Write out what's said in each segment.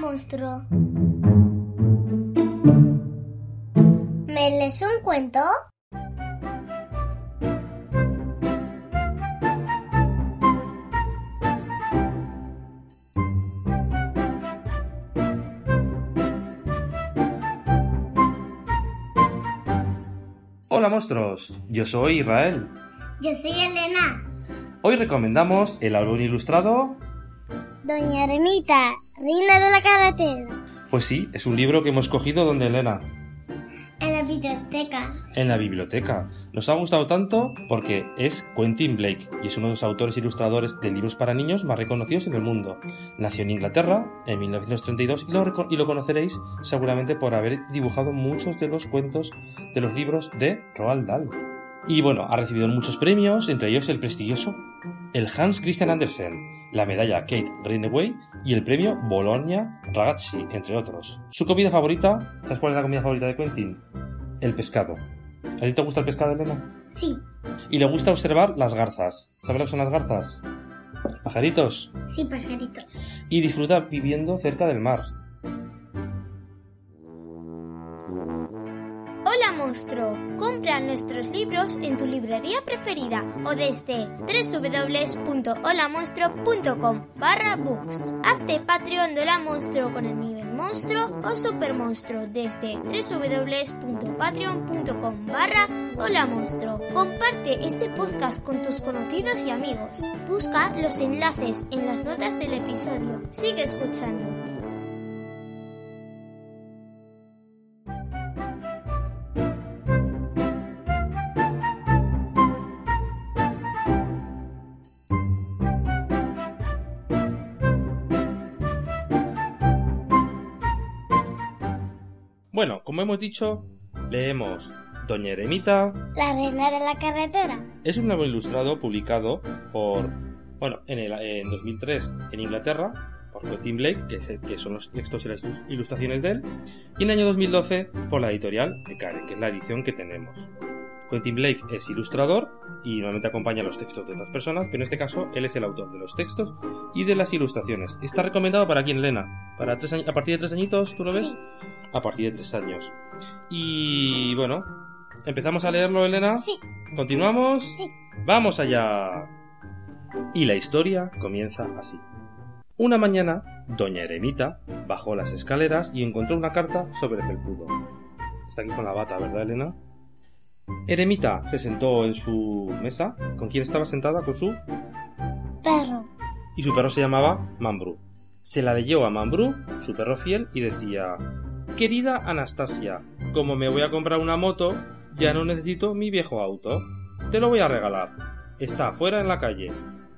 monstruo. ¿Me lees un cuento? Hola monstruos, yo soy Israel. Yo soy Elena. Hoy recomendamos el álbum ilustrado. Doña Remita, reina de la carretera. Pues sí, es un libro que hemos cogido donde Elena, En la biblioteca. en la biblioteca. Nos ha gustado tanto porque es Quentin Blake y es uno de los autores ilustradores de libros para niños más reconocidos en el mundo. Nació en Inglaterra en 1932 y lo, y lo conoceréis seguramente por haber dibujado muchos de los cuentos de los libros de Roald Dahl. Y bueno, ha recibido muchos premios, entre ellos el prestigioso el Hans Christian Andersen, la medalla Kate Greenaway y el premio Bologna Ragazzi, entre otros. Su comida favorita, ¿sabes cuál es la comida favorita de Quentin? El pescado. ¿A ti te gusta el pescado, Elena? Sí, Y le gusta observar las garzas. ¿Sabes lo que son las garzas? Pajaritos. sí, pajaritos. Y disfruta viviendo cerca del mar. Hola monstruo, compra nuestros libros en tu librería preferida o desde www.holamonstruo.com barra books. Hazte Patreon de Hola Monstruo con el nivel monstruo o super monstruo desde www.patreon.com barra Hola Monstruo. Comparte este podcast con tus conocidos y amigos. Busca los enlaces en las notas del episodio. Sigue escuchando. Bueno, como hemos dicho, leemos Doña Eremita. La reina de la carretera. Es un álbum ilustrado publicado por, bueno, en, el, en 2003 en Inglaterra, por Quentin Blake, que, es el- que son los textos y las ilus- ilustraciones de él, y en el año 2012 por la editorial Becare, que es la edición que tenemos. Quentin Blake es ilustrador y normalmente acompaña los textos de otras personas, pero en este caso él es el autor de los textos y de las ilustraciones. Está recomendado para quién, Lena? ¿Para tres años, ¿A partir de tres añitos tú lo ves? Sí. A partir de tres años. Y bueno, empezamos a leerlo, Elena. Sí, ¿Continuamos? sí. ¡Vamos allá! Y la historia comienza así. Una mañana, Doña Eremita bajó las escaleras y encontró una carta sobre el felpudo. Está aquí con la bata, ¿verdad, Elena? Eremita se sentó en su mesa. ¿Con quién estaba sentada? Con su... Perro. Y su perro se llamaba Mambrú. Se la leyó a Mambrú, su perro fiel, y decía... Querida Anastasia, como me voy a comprar una moto, ya no necesito mi viejo auto. Te lo voy a regalar. Está afuera en la calle.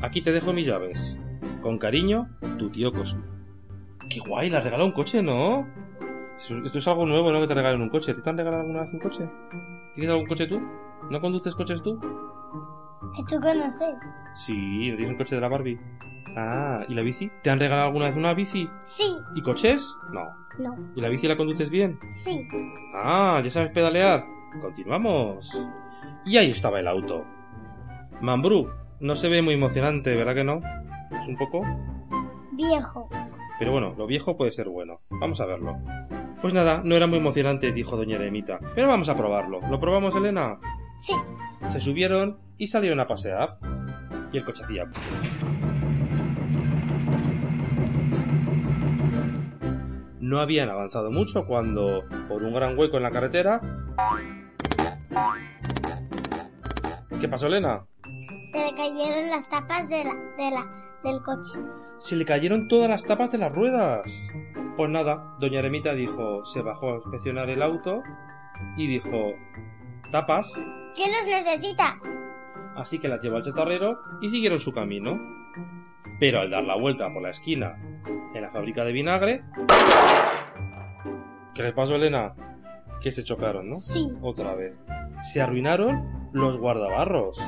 Aquí te dejo mis llaves. Con cariño, tu tío Cosmo. Qué guay, la regaló un coche, ¿no? Esto es algo nuevo, ¿no? Que te regalen un coche. ¿A ti ¿Te han regalado alguna vez un coche? ¿Tienes algún coche tú? ¿No conduces coches tú? ¿Tú conoces? Sí, ¿no tienes un coche de la Barbie? Ah, ¿y la bici? ¿Te han regalado alguna vez una bici? Sí, ¿Y coches? No. no, ¿Y la bici la conduces bien? sí. Ah, ¿ya sabes pedalear? Continuamos. Y ahí estaba el auto. Mambrú, no se ve muy emocionante, ¿verdad que no? Es un poco... Viejo. Pero bueno, lo viejo puede ser bueno. Vamos a verlo. Pues nada, no era muy emocionante, dijo doña Eremita. Pero vamos a probarlo. ¿Lo probamos, Elena? Sí, Se subieron y salieron a pasear. Y el coche hacía... No habían avanzado mucho cuando, por un gran hueco en la carretera... ¿Qué pasó, Elena? se le cayeron las tapas de la, de la, del coche. Se le cayeron todas las tapas de las ruedas. Pues nada, doña Eremita dijo, se bajó a inspeccionar el auto y dijo, tapas, ¿Quién los necesita? así que las llevó al chatarrero y siguieron su camino. Pero al dar la vuelta por la esquina en la fábrica de vinagre... ¿Qué les pasó, Elena? Que se chocaron, ¿no? Sí. Otra vez. Se arruinaron los guardabarros.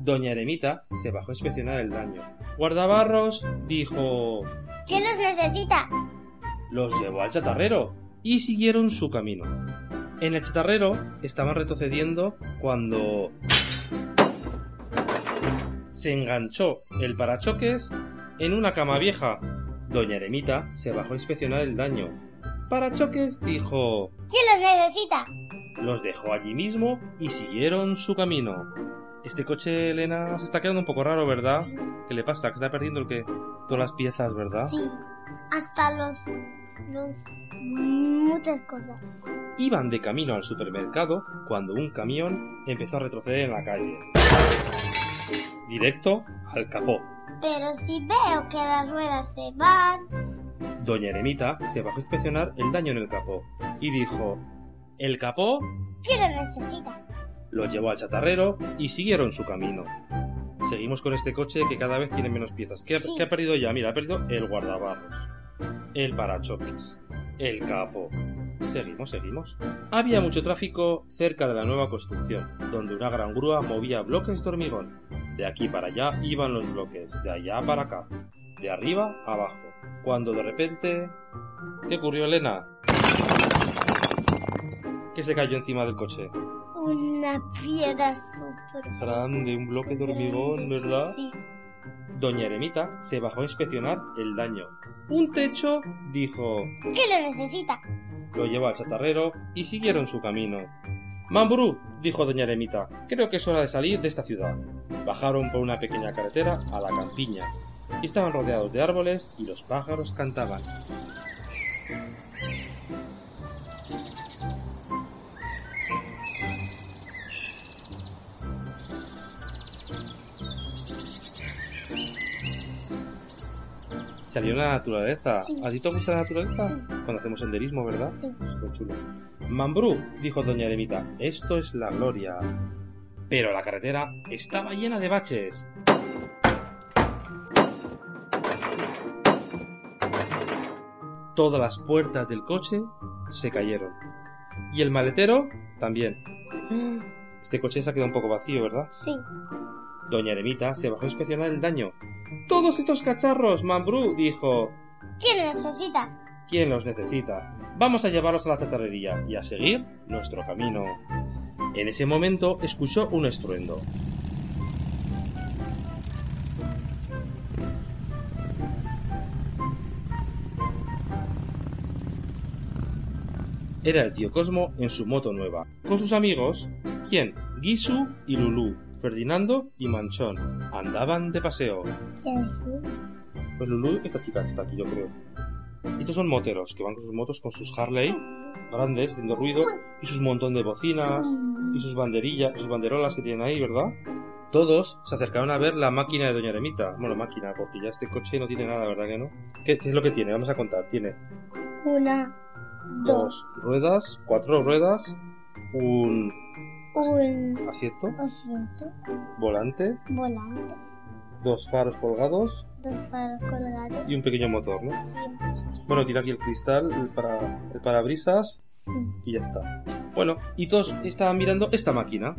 Doña Eremita se bajó a inspeccionar el daño. Guardabarros dijo... ¿Quién los necesita? Los llevó al chatarrero y siguieron su camino. En el chatarrero estaban retrocediendo cuando se enganchó el parachoques en una cama vieja Doña Eremita se bajó a inspeccionar el daño. Para choques dijo... ¿Quién los necesita? Los dejó allí mismo y siguieron su camino. Este coche, Elena, se está quedando un poco raro, ¿verdad? Sí. ¿Qué le pasa? ¿Que está perdiendo el qué? Todas las piezas, ¿verdad? Sí. Hasta los... los... muchas cosas. Iban de camino al supermercado cuando un camión empezó a retroceder en la calle. Directo al capó. Pero si veo que las ruedas se van... Doña Eremita se bajó a inspeccionar el daño en el capó y dijo: ¿El capó? ¿Quién lo necesita? Lo llevó al chatarrero y siguieron su camino. Seguimos con este coche que cada vez tiene menos piezas. ¿Qué ha, qué ha perdido ya? Mira, ha perdido el guardabarros, el parachoques, el capó. Seguimos, seguimos. Había mucho tráfico cerca de la nueva construcción, donde una gran grúa movía bloques de hormigón. De aquí para allá iban los bloques, de allá para acá, de arriba a abajo. Cuando de repente... ¿Qué ocurrió, Elena? ¿Qué se cayó encima del coche? Una piedra súper... Grande, un bloque de hormigón. ¿verdad? Sí. Doña Eremita se bajó a inspeccionar el daño. Un techo, dijo, ¿Quién lo necesita? lo llevó al chatarrero y siguieron su camino. Mambrú, dijo doña Eremita, creo que es hora de salir de esta ciudad. Bajaron por una pequeña carretera a la campiña. Estaban rodeados de árboles y los pájaros cantaban. Salieron a la naturaleza. Sí. ¿A ti te gusta la naturaleza? Sí. Cuando hacemos senderismo, ¿verdad? Sí. Súper chulo. Mambrú, dijo doña Eremita, esto es la gloria. Pero la carretera estaba llena de baches. Todas las puertas del coche se cayeron. Y el maletero también. Este coche se ha quedado un poco vacío, ¿verdad? Sí. Doña Eremita se bajó a inspeccionar el daño. ¡Todos estos cacharros! Mambrú dijo. ¿Quién lo necesita? ¿Quién los necesita? Vamos a llevarlos a la chatarrería y a seguir nuestro camino. En ese momento escuchó un estruendo. Era el tío Cosmo en su moto nueva, con sus amigos, ¿quién? Gisu y Lulú, Ferdinando y Manchón. Andaban de paseo. ¿Quién es Lu? Pues Lulu, esta chica que está aquí, yo creo. Y estos son moteros, que van con sus motos, con sus Harley, grandes, haciendo ruido, y sus montón de bocinas, y sus banderillas, sus banderolas que tienen ahí, ¿verdad? Todos se acercaron a ver la máquina de Doña Eremita. Bueno, máquina, porque ya este coche no tiene nada, ¿verdad que no? ¿Qué, qué es lo que tiene? Vamos a contar. Tiene Una, dos, dos ruedas, cuatro ruedas, un un asiento, asiento, volante, volante, dos faros colgados dos faros colgados. y un pequeño motor, ¿no? Sí. Bueno, tiene aquí el cristal, el, para, el parabrisas, Sí. y ya está. Bueno, y todos estaban mirando esta máquina.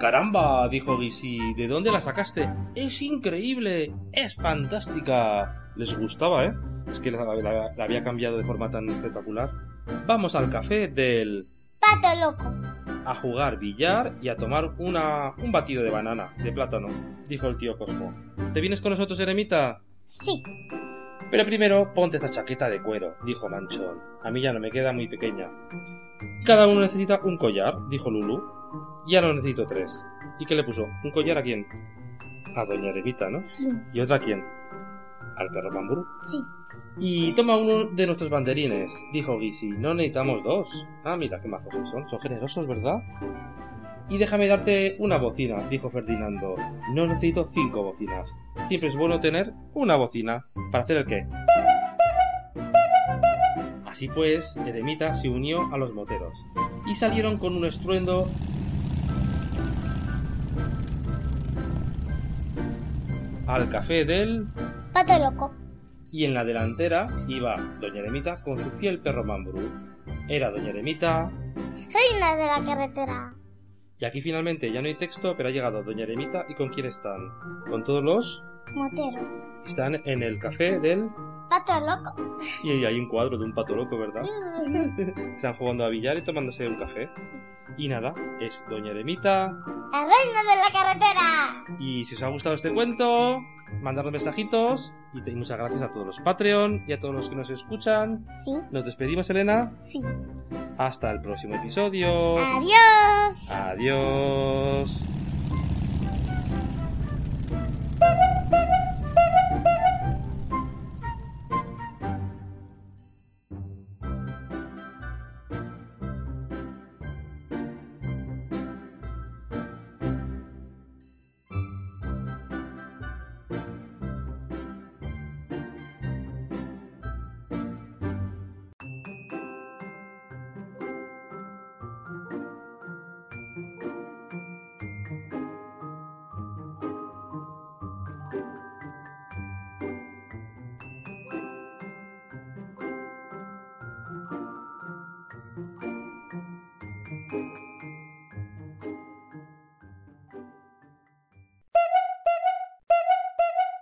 ¡Caramba! dijo Gisi, ¿de dónde la sacaste? ¡Es increíble! ¡Es fantástica! Les gustaba, ¿eh? Es que la, la- la había cambiado de forma tan espectacular. Vamos al café del... Pato loco. A jugar billar y a tomar una, un batido de banana, de plátano, dijo el tío Cosmo. ¿Te vienes con nosotros, Eremita? Sí. Pero primero ponte esta chaqueta de cuero, dijo Manchón. A mí ya no me queda muy pequeña. Cada uno necesita un collar, dijo Lulu. Ya no necesito tres. ¿Y qué le puso? ¿Un collar a quién? A Doña Eremita, ¿no? Sí. ¿Y otra a quién? Al perro Bambú. Sí. Y toma uno de nuestros banderines, dijo Gisi. No necesitamos dos. Ah, mira qué majos que son. Son generosos, ¿verdad? Y déjame darte una bocina, dijo Ferdinando. No necesito cinco bocinas. Siempre es bueno tener una bocina. ¿Para hacer el qué? Así pues, Eremita se unió a los moteros. Y salieron con un estruendo al café del Pato loco. Y en la delantera iba Doña Eremita con su fiel perro Mambrú. Era Doña Eremita. Reina de la carretera. Y aquí finalmente ya no hay texto, pero ha llegado Doña Eremita y con quién están. Con todos los Moteros. están en el café del Pato loco. Y hay un cuadro de un pato loco, ¿verdad? Están jugando a billar y tomándose un café. Y nada, es Doña Eremita. ¡La reina de la carretera! Y si os ha gustado este cuento, mandadnos mensajitos. Y muchas gracias a todos los Patreon y a todos los que nos escuchan. Sí, Nos despedimos, Elena. sí. Hasta el próximo episodio. Adiós. Adiós.